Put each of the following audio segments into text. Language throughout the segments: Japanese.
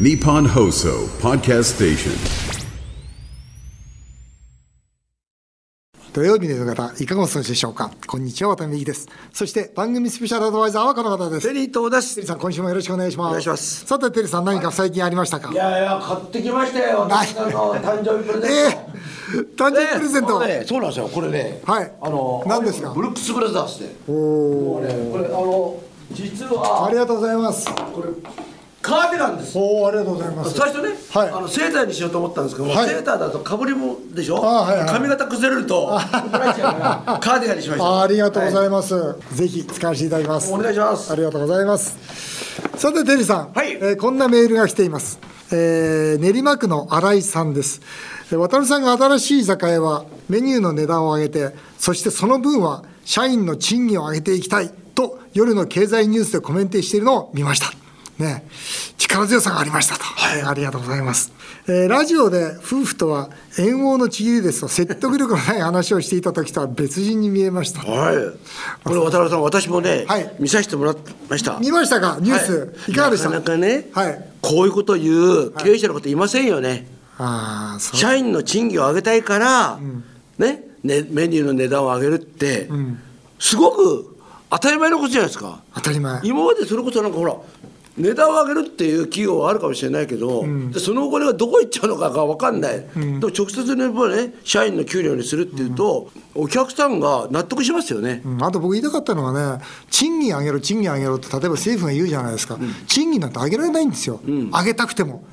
Nippon Hoso Podcast Station. 土曜日の夕方いかがお過ごしでしょうか？こんにちは渡辺美希です。そして番組スペシャルアドバイザーはこの方です。テリー東ですテリーさん今週もよろしくお願いします。お願いします。さてテリーさん何か最近ありましたか？いやいや買ってきましたよ。私の誕生日プレゼント、えー、誕生日プレゼント、ねねそうなんですよ。これねはい。あの何ですか？ブルックス・ブラザーズで。おもうおねこれあの実は。ありがとうございます。これカーディガンです。おおありがとうございます。最初ね、はい。あのセーターにしようと思ったんですけども、はい。セーターだとかぶりもでしょ？あはいはい。髪型崩れると怒られちゃうからカーディガンにしました。あありがとうございまます、ぜひ使わせていただきます。お願いします。ありがとうございます。さてテリーさん、はい。えーこんなメールが来ています、えー練馬区の新井さんです。えー渡辺さんが新しい居酒屋はメニューの値段を上げてそしてその分は社員の賃金を上げていきたいと夜の経済ニュースでコメントしているのを見ましたね、力強さがありましたと、はい、ありがとうございます、えーラジオで夫婦とは縁王のちぎりですと説得力のない話をしていた時とは別人に見えました。はい。これ渡辺さん私もね、はい。見させてもらいました見ましたか？ニュース、はいい、かがでした？なかなかね、はい。こういうことを言う経営者の方いませんよね、ああそう。社員の賃金を上げたいから、ねねメニューの値段を上げるって、すごく当たり前のことじゃないですか。当たり前。今までそれこそなんかほら値段を上げるっていう企業はあるかもしれないけど、でそのお金がどこ行っちゃうのかが分かんない、でも直接ねやっぱね社員の給料にするっていうと、お客さんが納得しますよね、うん。あと僕言いたかったのはね、賃金上げろ、賃金上げろって、例えば政府が言うじゃないですか、賃金なんて上げられないんですよ、上げたくても。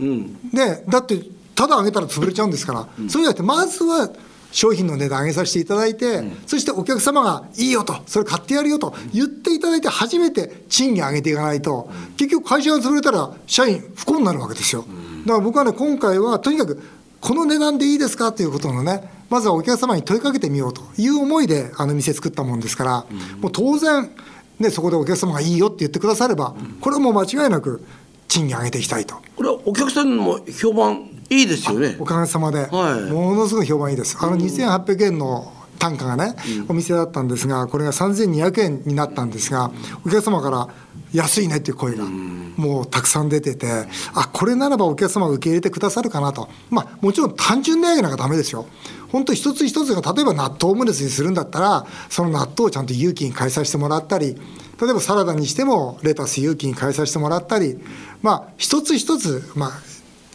で、だって、ただ上げたら潰れちゃうんですから、そうじゃなくて、まずは商品の値段上げさせていただいて、そしてお客様がいいよと、それ買ってやるよと言っていただいて、初めて賃金上げていかないと、結局、会社が潰れたら、社員不幸になるわけですよ。だから僕はね、今回はとにかく、この値段でいいですかということのね、まずはお客様に問いかけてみようという思いで、あの店作ったもんですから、もう当然、ね、そこでお客様がいいよって言ってくだされば、これはもう間違いなく賃金上げていきたいと。これはお客さんも評判いいですよね。おかげさまで、はい。ものすごい評判いいです。あの2800円の単価がね、お店だったんですが、これが3200円になったんですが、お客様から安いねっていう声が、もうたくさん出てて、あこれならばお客様が受け入れてくださるかなと、まあ、もちろん単純値上げなんかだめですよ。本当一つ一つが例えば納豆オムレツにするんだったらその納豆をちゃんと有機に変えさせてもらったり例えばサラダにしてもレタス有機に変えさせてもらったりまあ一つ一つ、まあ、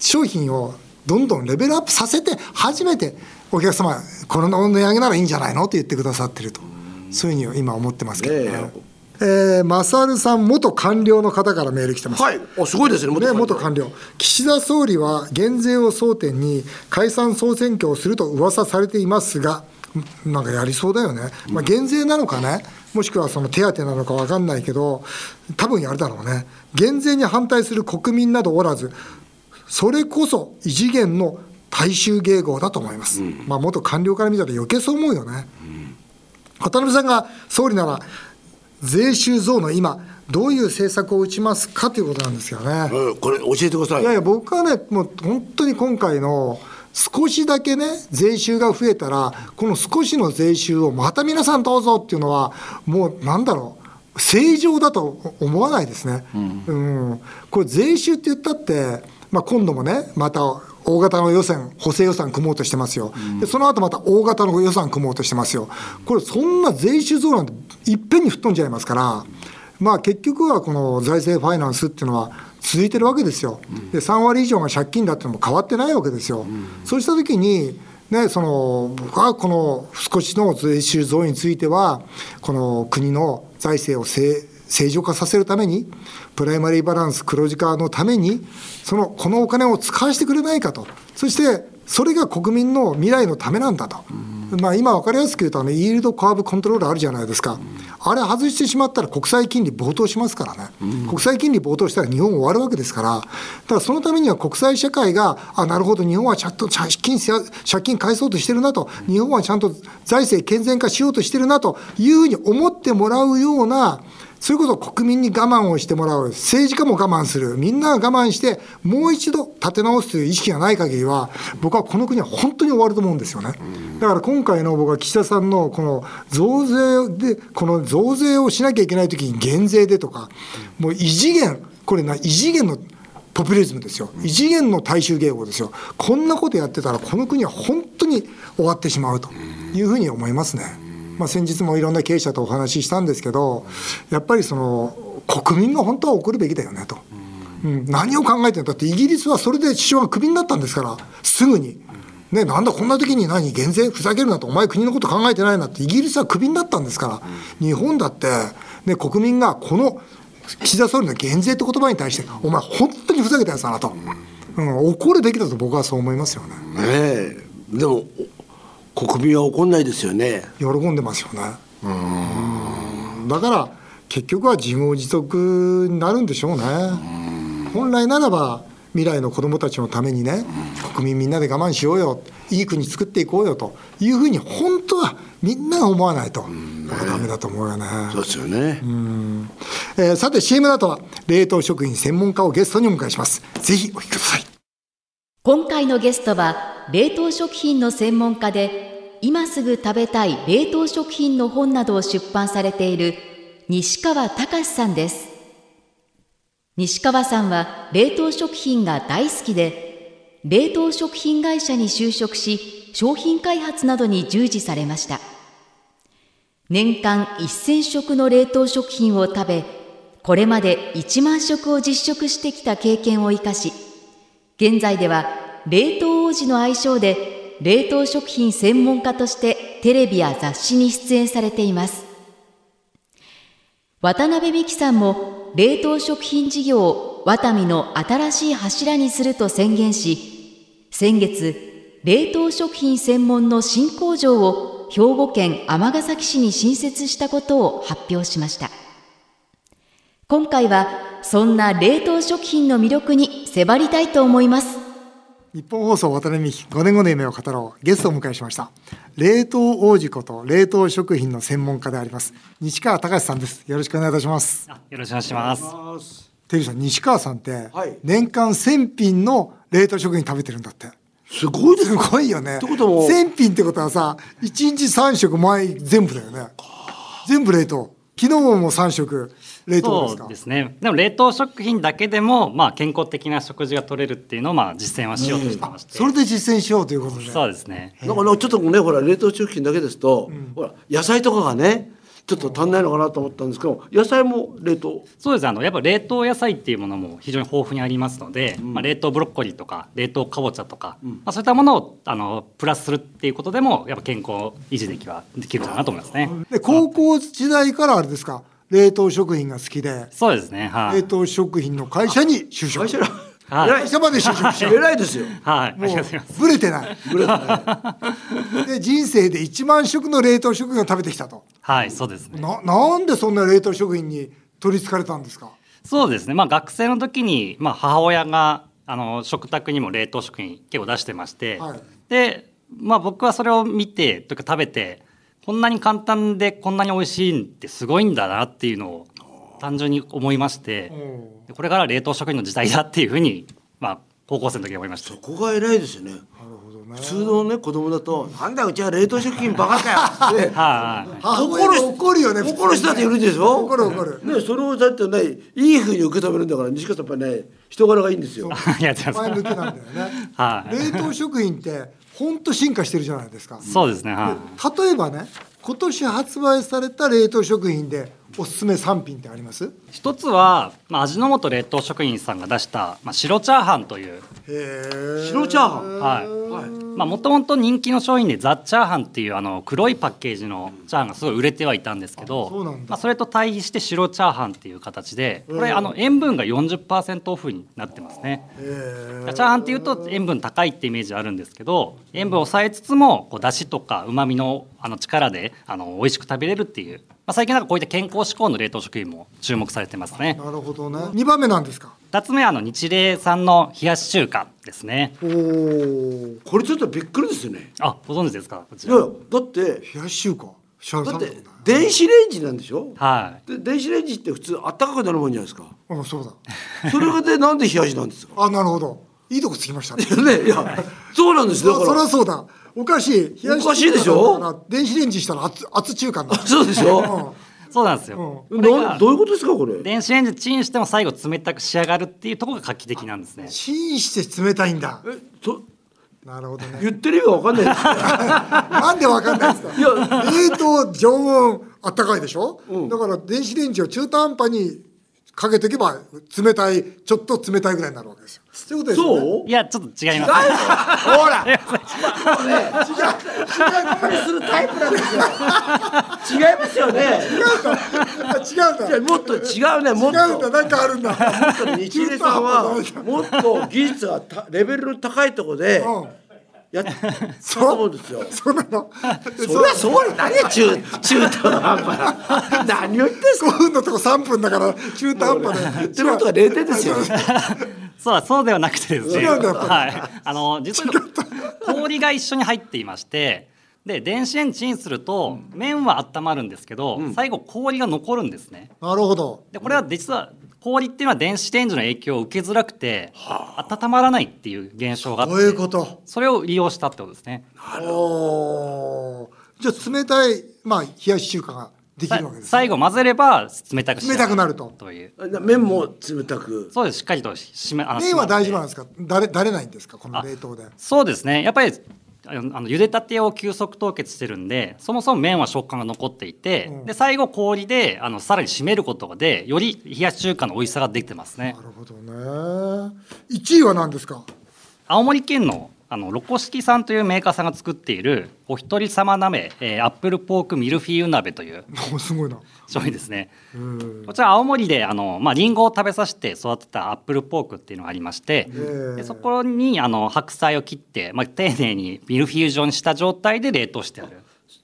商品をどんどんレベルアップさせて初めてお客様この値上げならいいんじゃないの？って言ってくださってると。そういうふうに今思ってますけど。ね。ねえー、マサルさん元官僚の方からメール来てます。はい。おすごいですね。ね、元官僚、岸田総理は減税を争点に解散・総選挙をすると噂されていますが、んなんかやりそうだよね、まあ、減税なのかね、もしくはその手当なのか分かんないけど、多分やるだろうね、減税に反対する国民などおらず、それこそ異次元の大衆迎合だと思います、まあ、元官僚から見たら余計そう思うよね。渡辺さんが総理なら、税収増の今、どういう政策を打ちますかということなんですよね。うんこれ教えてくださいいやいや、僕はね、もう本当に今回の少しだけね、税収が増えたら、この少しの税収をまた皆さんどうぞっていうのは、もうなんだろう、正常だと思わないですね。うん、これ、税収って言ったって、まあ、今度もね、また大型の予算、補正予算組もうとしてますよ、でその後また大型の予算組もうとしてますよ、これ、そんな税収増なんていっぺんに吹っ飛んじゃいますから。まあ、結局はこの財政ファイナンスっていうのは続いてるわけですよ、で3割以上が借金だっていうのも変わってないわけですよ、そうしたときに、ね、その僕はこの少しの税収増については、この国の財政を正正常化させるために、プライマリーバランス黒字化のために、そのこのお金を使わせてくれないかと、そしてそれが国民の未来のためなんだと。まあ、今分かりやすく言うとあの、イールドカーブコントロールあるじゃないですか、あれ外してしまったら国債金利暴騰しますからね、国債金利暴騰したら日本終わるわけですから、だからそのためには国際社会が、あなるほど、日本はちゃんと借金せ借金返そうとしてるなと、日本はちゃんと財政健全化しようとしてるなというふうに思ってもらうような、それこそ国民に我慢をしてもらう、政治家も我慢する、みんなが我慢して、もう一度立て直すという意識がない限りは、僕はこの国は本当に終わると思うんですよね。だから今回の僕は岸田さんのこの増税で、この増税をしなきゃいけないときに減税でとか、もう異次元、これな、異次元のポピュリズムですよ異次元の大衆迎合ですよこんなことやってたらこの国は本当に終わってしまうというふうに思いますね。まあ、先日もいろんな経営者とお話ししたんですけどやっぱりその国民が本当は怒るべきだよねと、うん、何を考えてるんだ。ってイギリスはそれで首相がクビになったんですからすぐに。ね、なんだこんな時に何減税ふざけるなとお前国のこと考えてないなってイギリスはクビになったんですから日本だって、ね、国民がこの岸田総理の減税って言葉に対してお前本当にふざけたやつだなと、うん、怒るべきだと僕はそう思いますよね。ねえ。でも国民は怒んないですよね喜んでますよねうんだから結局は自業自得になるんでしょうね本来ならば未来の子どもたちのためにね国民みんなで我慢しようよいい国作っていこうよというふうに本当はみんなが思わないと、うん、ダメだと思うよね。そうですよね。えー、さて CM の後は冷凍食品専門家をゲストにお迎えします。ぜひお聞きください。今回のゲストは冷凍食品の専門家で今すぐ食べたい冷凍食品の本などを出版されている西川隆さんです。西川さんは冷凍食品が大好きで冷凍食品会社に就職し商品開発などに従事されました。年間1000食の冷凍食品を食べこれまで1万食を実食してきた経験を生かし現在では冷凍王子の愛称で冷凍食品専門家としてテレビや雑誌に出演されています。渡辺美樹さんも冷凍食品事業をワタミの新しい柱にすると宣言し先月冷凍食品専門の新工場を兵庫県尼崎市に新設したことを発表しました。今回はそんな冷凍食品の魅力に迫りたいと思います。日本放送渡辺美希5年後の夢を語ろう。ゲストをお迎えしました。冷凍王子こと冷凍食品の専門家であります西川隆さんです。よろしくお願いいたします。よろしくお願いします。テリーさん西川さんって年間1000品の冷凍食品食べてるんだって。すごいですすごいよね。1000品ってことはさ1日3食前全部だよね。全部冷凍昨日も3食冷凍ですそうですね。でも冷凍食品だけでも、まあ、健康的な食事が取れるっていうのを、まあ、実践はしようとしてまして、それで実践しようということで。そうですね。なんかちょっとねほら冷凍食品だけですと、うん、ほら野菜とかがねちょっと足んないのかなと思ったんですけど野菜も冷凍？そうです。あのやっぱ冷凍野菜っていうものも非常に豊富にありますので、うん、まあ、冷凍ブロッコリーとか冷凍かぼちゃとか、うん、まあ、そういったものをあのプラスするっていうことでもやっぱ健康維持できはできるかなと思いますね。で高校時代からあれですか？冷凍食品が好きで。そうですね、はい、冷凍食品の会社に就職はい、会社まで就職し 偉いですよ。はい。もうぶれてない。ぶれてない。で人生で1万食の冷凍食品を食べてきたと。はい、そうですね。ななんでそんな冷凍食品に取りつかれたんですか？そうですね。まあ学生の時にまあ母親があの食卓にも冷凍食品結構出してまして、はい、でまあ僕はそれを見てというか食べてこんなに簡単でこんなに美味しいってすごいんだなっていうのを単純に思いましてこれから冷凍食品の時代だっていうふうに、まあ、高校生の時思いました。そこが偉いですよね。普通のね子供だと「なんだうちは冷凍食品バカかよ」って怒る怒るよね怒る人だっているでしょ怒る怒る。ねそれをだってねいいふうに受け止めるんだから西川さんやっぱりね人柄がいいんですよ。前向きなんだよね、はい、冷凍食品って本当進化してるじゃないですか。そうですね、はい、例えばね今年発売された冷凍食品でおすすめ3品ってあります？一つは、まあ、味の素冷凍食品さんが出した、まあ、白チャーハンという。白チャーハン？はい、まあもともと人気の商品でザ・チャーハンっていうあの黒いパッケージのチャーハンがすごい売れてはいたんですけどそまあ、それと対比して白チャーハンっていう形でこれあの塩分が40%オフになってますね。チャーハンっていうと塩分高いってイメージあるんですけど塩分を抑えつつもこうだしとかうまみのあの力であの美味しく食べれるっていうまあ、最近なんかこういった健康志向の冷凍食品も注目されてますね。なるほどね。二番目なんですか？二つ目はあの日霊さんの冷やし中華ですね。おお、これちょっとびっくりですよね。あ、ご存知ですか？こちら。いやだって冷やし中華。だって電子レンジなんでしょ？はい。で電子レンジって普通あったかくなるもんじゃないですか。あ、そうだ。それがでなんで冷やしなんですか？あ、なるほど。いいとこつきましたね。ね、いや、そうなんですだから。そりゃそうだ。おかしい。冷やしおかしいでしょ。電子レンジしたら熱熱中華そうでしょ？そうなんですよ、うん、どどういうことですかこれ？電子レンジチンしても最後冷たく仕上がるっていうところが画期的なんですね。チンして冷たいんだ。えとなるほどね。言ってる意味が分かんないです なんでわかんないですか？冷凍常温あったかいでしょ、うん、だから電子レンジを中途半端にかけておけば冷たいちょっと冷たいぐらいになるわけですよ。そういうことですよね。いやちょっと違います。ほら違う違う違う。するタイプなんですよ違いますよね。違うんだもっと。違うねもっと。違うんだなんかあるんだ。もっと日礼さんは もっと技術がレベルの高いところで、うんや っそうですよ。そうなの？それはそうに何や中中途半端な。何を言ってんすか？5分のとこ3分だから中途半端で。言ってることが0点ですよ。そうそうではなくてですね。違うんだはい。あの実は氷が一緒に入っていまして。で電子レンジチンすると麺は温まるんですけど、最後氷が残るんですね。なるほど。でこれは実は氷っていうのは電子レンジの影響を受けづらくて、はあ、温まらないっていう現象があってそういうこと。それを利用したってことですね。おじゃあ冷たい、まあ、冷やし中華ができるわけです、ね、最後混ぜれば冷たく冷たくなると。という。麺も冷たく。そうです。しっかりとしめ麺は大丈夫なんですか？だれだれないんですか？この冷凍で。そうですね。やっぱりあの茹でたてを急速凍結してるんでそもそも麺は食感が残っていて、うん、で最後氷であのさらに締めることでより冷やし中華の美味しさができてますね。なるほどね。1位は何ですか？青森県のあのロコシキさんというメーカーさんが作っているお一人様鍋、えー、アップルポークミルフィーユ鍋というすごいな。商品ですね。こちら青森であの、まあ、リンゴを食べさせて育てたアップルポークっていうのがありましてでそこにあの白菜を切って、まあ、丁寧にミルフィーユ状にした状態で冷凍してある。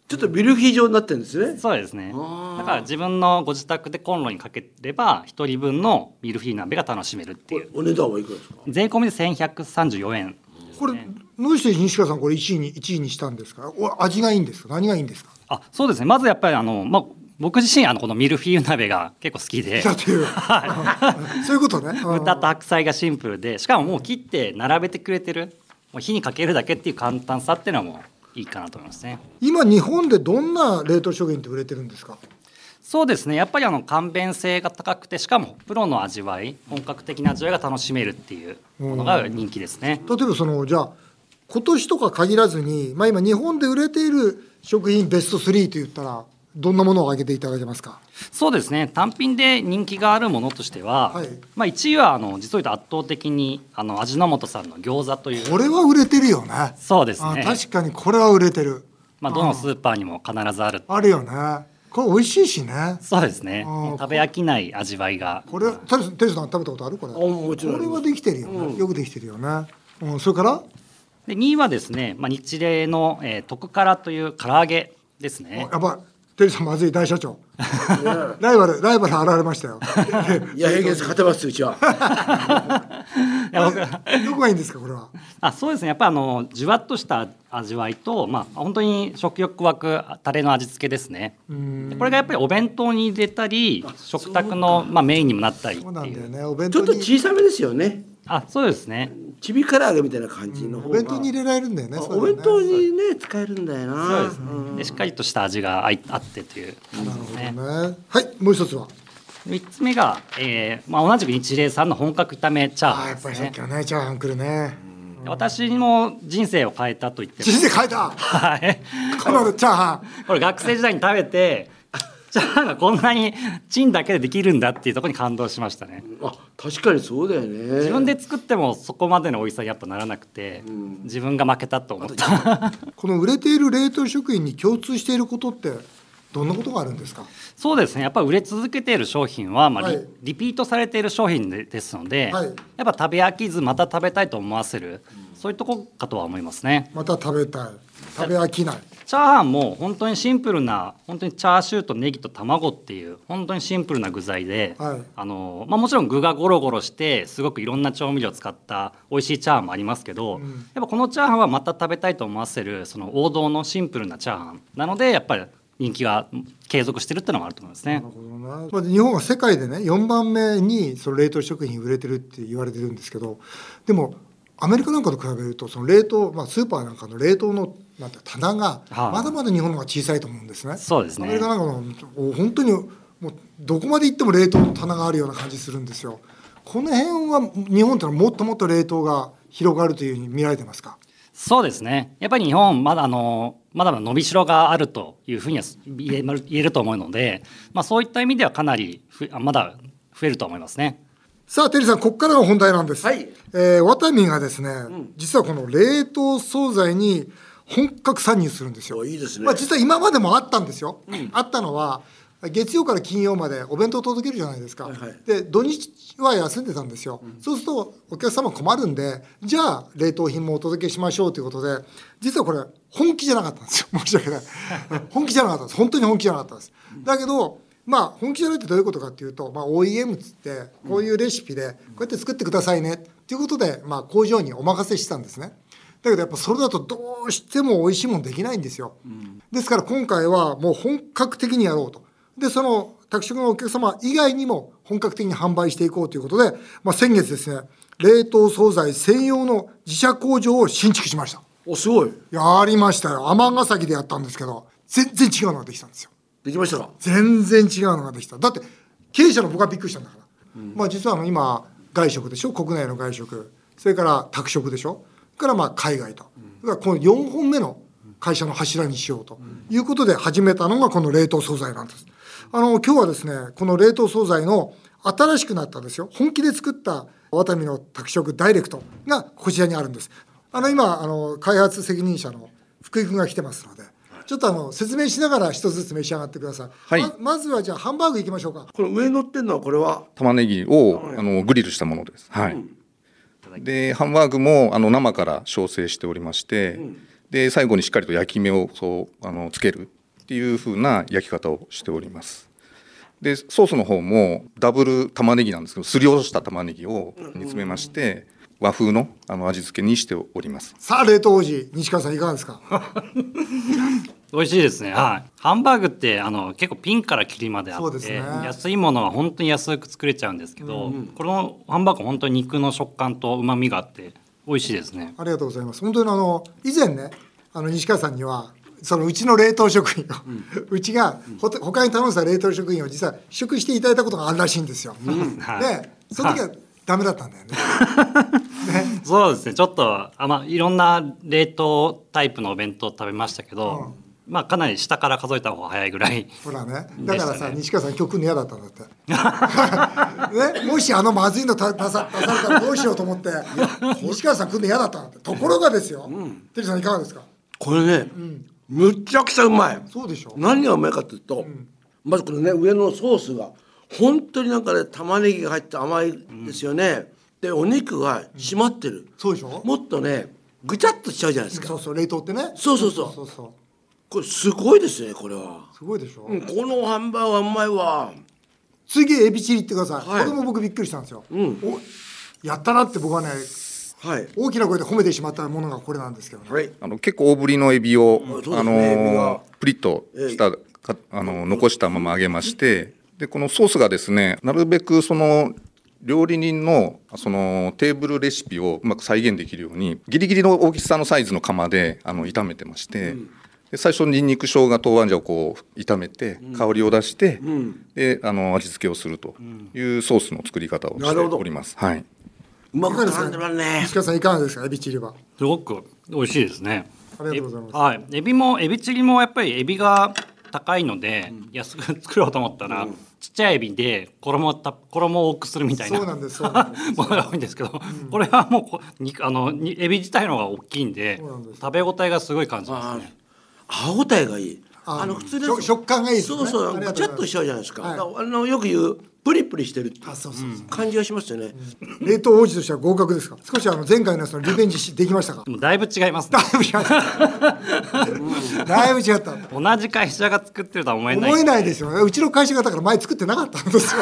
ちょっとミルフィー状になってるんですね。そうですね。だから自分のご自宅でコンロにかければ一人分のミルフィーユ鍋が楽しめるっていう。お値段はいくらですか？税込みで1134円これどうして西川さんこれ1位に1位にしたんですか？味がいいんですか？何がいいんですか？あそうですね。まずやっぱりあの、まあ、僕自身あのこのミルフィーユ鍋が結構好きで。そういうことね。豚と白菜がシンプルで。しかももう切って並べてくれてる。もう火にかけるだけっていう簡単さっていうのもいいかなと思いますね。今日本でどんな冷凍食品って売れてるんですか？そうですね。やっぱりあの簡便性が高くてしかもプロの味わい本格的な味わいが楽しめるっていうものが人気ですね。例えばそのじゃあ今年とか限らずに、まあ、今日本で売れている食品ベスト3といったらどんなものを挙げていただけますか？そうですね。単品で人気があるものとしては、はい、まあ、1位はあの実を言うと圧倒的にあの味の素さんの餃子という。これは売れてるよね。そうですね。確かにこれは売れてる、まあ、どのスーパーにも必ずある。あるよねこれ美味しいしね。そうですね。食べ飽きない味わいが。これ、テルテルさん食べたことある？これ。これはできてるよ、ねうん、よくできてるよね。うん、それから？で、2位はですね、まあ、日例の、えー、徳辛という唐揚げですね。やばい。テリーさんまずい大社長。ライバルライバル現れましたよ。いや平気勝てますうちは。どこがいいんですかこれは？あそうですね。やっぱりあのじわっとした味わいとまあ本当に食欲湧くタレの味付けですね。これがやっぱりお弁当に入れたり食卓のまあメインにもなったりそうなんだよね。お弁当ちょっと小さめですよねあそうですね。ちび唐揚げみたいな感じの、お弁当に入れられるんだよね。お弁当にね使えるんだよな。そうですね、でしっかりとした味があってというなるほどね。はいもう一つは？三つ目が、えーまあ、同じく日霊さんの本格炒めチャーハン、ね、やっぱりさっきのねチャーハンくるね。私も人生を変えたと言って人生変えた？はい。このチャーハン。これ学生時代に食べてチャーハンがこんなにチンだけでできるんだっていうところに感動しましたね。あ確かにそうだよね。自分で作ってもそこまでの美味しさにやっぱならなくて、うん、自分が負けたと思った。この売れている冷凍食品に共通していることってどんなことがあるんですか？そうですね。やっぱ売れ続けている商品は、まあ、はい、リピートされている商品ですので、はい、やっぱ食べ飽きずまた食べたいと思わせる、うん、そういうとこかとは思いますね。また食べたい。食べ飽きないチャーハンも本当にシンプルな本当にチャーシューとネギと卵っていう本当にシンプルな具材で、はい、あのまあ、もちろん具がゴロゴロしてすごくいろんな調味料を使った美味しいチャーハンもありますけど、うん、やっぱこのチャーハンはまた食べたいと思わせるその王道のシンプルなチャーハン。なのでやっぱり人気が継続してるっていうのもあると思いますね。ま日本は世界でね4番目にその冷凍食品売れてるって言われてるんですけどでもアメリカなんかと比べるとその冷凍、まあ、スーパーなんかの冷凍のなんて棚がまだまだ日本の方が小さいと思うんですね。そうですね。アメリカなんかの本当にもうどこまで行っても冷凍の棚があるような感じするんですよ。この辺は日本ってのはもっともっと冷凍が広がるというふうに見られてますか？そうですね。やっぱり日本まだあのまだまだ伸びしろがあるというふうには言え言えると思うので、まあ、そういった意味ではかなりふまだ増えると思いますね。さあ、テリーさん、ここからが本題なんです。はい。えー、ワタミがですね、実はこの冷凍惣菜に本格参入するんですよ。おいいですねまあ、実は今までもあったんですよ。あったのは、月曜から金曜までお弁当届けるじゃないですか。はいはいで、土日は休んでたんですよ。そうすると、お客様困るんで、じゃあ、冷凍品もお届けしましょうということで、実はこれ、本気じゃなかったんですよ。申し訳ない。本気じゃなかったです。本当に本気じゃなかったです。だけど、まあ本気じゃないってどういうことかっていうと、まあ、OEM っつってこういうレシピでこうやって作ってくださいねっていうことで、まあ、工場にお任せしてたんですねだけどやっぱそれだとどうしても美味しいもんできないんですよ、ですから今回はもう本格的にやろうと。でその宅食のお客様以外にも本格的に販売していこうということで、まあ、先月ですね冷凍惣菜専用の自社工場を新築しました。おすごい。やりましたよ。尼崎でやったんですけど全然違うのができたんですよ。できましたか？全然違うのができた。だって経営者の僕はびっくりしたんだから、まあ実は今外食でしょ？国内の外食。それから宅食でしょ？からまあ海外と、だからこの4本目の会社の柱にしようということで始めたのがこの冷凍惣菜なんです。あの今日はですねこの冷凍惣菜の新しくなったんですよ。本気で作ったワタミの宅食ダイレクトがこちらにあるんです。あの今あの開発責任者の福井君が来てますのでちょっとあの説明しながら一つずつ召し上がってください。はい。ままずはじゃあハンバーグいきましょうか。この上に乗ってるのはこれは？玉ねぎをあのグリルしたものです。はい。でハンバーグもあの生から焼成しておりまして、で最後にしっかりと焼き目をそうあのつけるっていう風な焼き方をしております。でソースの方もダブル玉ねぎなんですけどすりおろした玉ねぎを煮詰めまして、和風のあの味付けにしております。さあ冷凍王子西川さんいかがですか？美味しいですね。はい。ハンバーグってあの結構ピンからキリまであって、ね安いものは本当に安く作れちゃうんですけど、このハンバーグは本当に肉の食感と旨味があって美味しいですね。ありがとうございます。本当にあの以前ねあの西川さんにはそのうちの冷凍食品を、う ちがほ他に頼んでた冷凍食品を実は試食していただいたことがあるらしいんですよ。はいでその時はダメだったんだよね。ねそうですね。ちょっとあまあいろんな冷凍タイプのお弁当食べましたけど、まあかなり下から数えた方が早いぐらい。ほらね。だからさ、西川さん今日来るの嫌だったんだって、ね、もしあのまずいのた出さ出されたらどうしようと思って西川さん来るの嫌だったんだって。ところがですよ、テリーさんいかがですか？これね、むっちゃくちゃうまい。そうでしょ。何がうまいかというと、まずこのね上のソースが本当になんかね玉ねぎが入って甘いですよね、でお肉が締まってる、そうでしょ。もっとねぐちゃっとしちゃうじゃないですか。そうそう冷凍ってね。そうそう。そうそうそうこれすごいですねこれは、すごいでしょ、うん、このハンバーグはうまいわ。次エビチリってください、はい。これも僕びっくりしたんですよ、ん。おやったなって僕はねはい。大きな声で褒めてしまったものがこれなんですけどね、はい。あの結構大ぶりのエビを、そうですねあのエビが。プリッとしたかあの残したまま揚げましてでこのソースがですねなるべくその料理人のそのテーブルレシピをうまく再現できるようにギリギリの大きさのサイズの釜であの炒めてまして、で最初にんにく生姜豆板醤をこう炒めて香りを出して、であの味付けをするというソースの作り方をしてなるほど。おります。はい。うまく絡んでますね。西川さんいかがですかエビチリは？すごく美味しいですね。ありがとうございます。えはい。エビもエビチリもやっぱりエビが高いので、安く作ろうと思ったら、ちっちゃいエビで衣た衣を多くするみたいなそうなんです ものが多いんですけど、これはもうこ肉あのにエビ自体の方が大きいんで食べ応えがすごい感じますあね。歯応えがいい。ああの普通の食食感がいいですね。そうそう。ありがとうございます。ぐちゃっとしちゃうじゃないですか、はい。あのよく言うプリプリしてるあそうそうそう、感じがしますよね、冷凍王子としては合格ですか？少しあの前回のやつのリベンジしできましたか？だいぶ違いますね。だ。いぶ違った。だいぶ違った。同じ会社が作ってるとは思えない。思えないですよね。うちの会社がだから前作ってなかったんですよ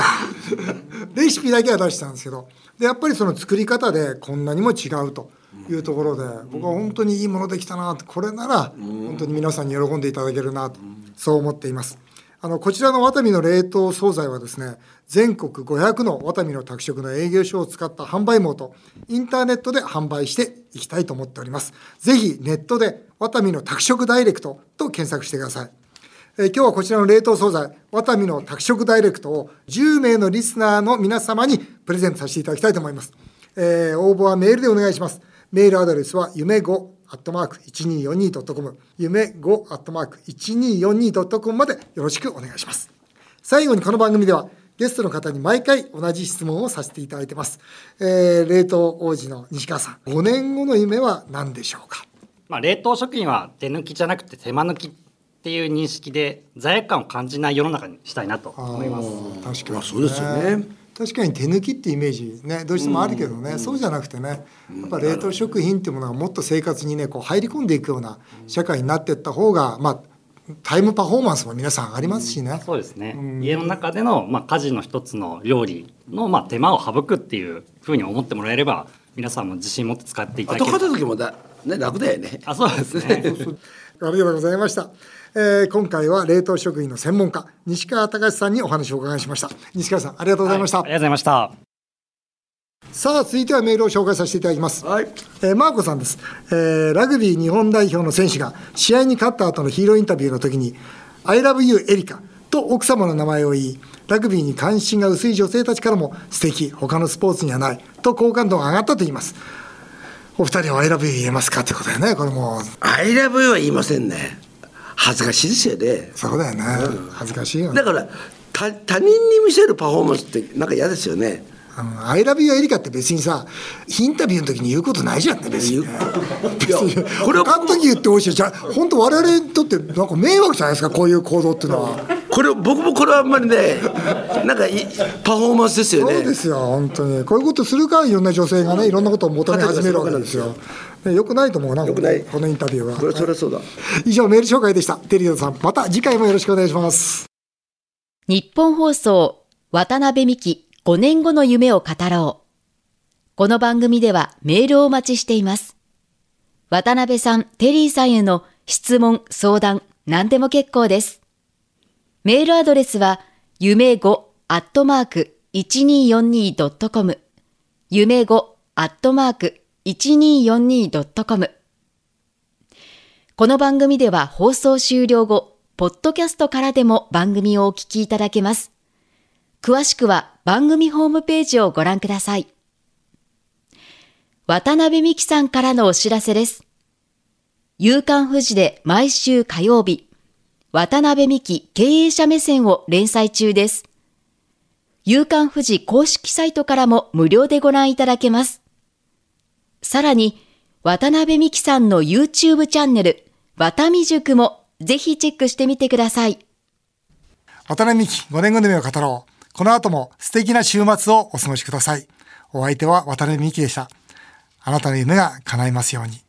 レシピだけは出したんですけどでやっぱりその作り方でこんなにも違うというところで僕は本当にいいものできたなこれなら本当に皆さんに喜んでいただけるなとそう思っています。あのこちらのワタミの冷凍惣菜はですね全国500のワタミの宅食の営業所を使った販売網とインターネットで販売していきたいと思っております。ぜひネットでワタミの宅食ダイレクトと検索してください。え、今日はこちらの冷凍惣菜、ワタミの宅食ダイレクトを10名のリスナーの皆様にプレゼントさせていただきたいと思います。えー、応募はメールでお願いします。メールアドレスは夢5アットマーク 1242.com 夢5アットマーク 1242.com までよろしくお願いします。最後にこの番組ではゲストの方に毎回同じ質問をさせていただいてます。えー、冷凍王子の西川さん、5年後の夢は何でしょうか？まあ、冷凍食品は手抜きじゃなくて手間抜きっていう認識で罪悪感を感じない世の中にしたいなと思います。確かに、そうですよね。確かに手抜きってイメージねどうしてもあるけどね、うん、そうじゃなくてねやっぱ冷凍食品っていうものがもっと生活にねこう入り込んでいくような社会になっていった方がまあタイムパフォーマンスも皆さん上がりますしね。そうですね。うん、家の中でのまあ家事の一つの料理のまあ手間を省くっていうふうに思ってもらえれば皆さんも自信持って使っていただける。後片付けもだね楽だよね。あそうですね。ありがとうございました。えー、今回は冷凍食品の専門家西川隆さんにお話をお伺いしました。西川さんありがとうございました。はい、ありがとうございました。さあ続いてはメールを紹介させていただきます、はい。えー、マーコさんです、えー、ラグビー日本代表の選手が試合に勝った後のヒーローインタビューの時に「I love you エリカ」と奥様の名前を言いラグビーに関心が薄い女性たちからも素敵他のスポーツにはないと好感度が上がったと言います。お二人は「I love you」言えますか？ってことだよねこれも「I love you」は言いませんね恥ずかしいですよねそうだよね、うん、恥ずかしいよ、ね、だから他人に見せるパフォーマンスってなんか嫌ですよねうん、アイラビューエリカって別にさ、インタビューの時に言うことないじゃんね、別に、ね。これを他の時言ってほしいじゃ本当我々にとってなんか迷惑じゃないですか、こういう行動っていうのは。これ僕もこれはあんまりね、なんかパフォーマンスですよね。そうですよ、本当に。こういうことするからいろんな女性がね、いろんなことを求め始めるわけですよ。ね、よくないと思うな、このインタビューは。これそれそうだ。以上、メール紹介でした。テリーさん、また次回もよろしくお願いします。日本放送、渡辺美希5年後の夢を語ろう。この番組ではメールをお待ちしています。渡辺さん、テリーさんへの質問、相談、何でも結構です。メールアドレスは、夢5アットマーク 1242.com 夢5アットマーク 1242.com この番組では放送終了後、ポッドキャストからでも番組をお聞きいただけます。詳しくは番組ホームページをご覧ください。渡辺美希さんからのお知らせです。夕刊富士で毎週火曜日、渡辺美希経営者目線を連載中です。夕刊富士公式サイトからも無料でご覧いただけます。さらに、渡辺美希さんの YouTube チャンネル、渡美塾もぜひチェックしてみてください。渡辺美希5年組の夢を語ろう。この後も素敵な週末をお過ごしください。お相手は渡辺美希でした。あなたの夢が叶いますように。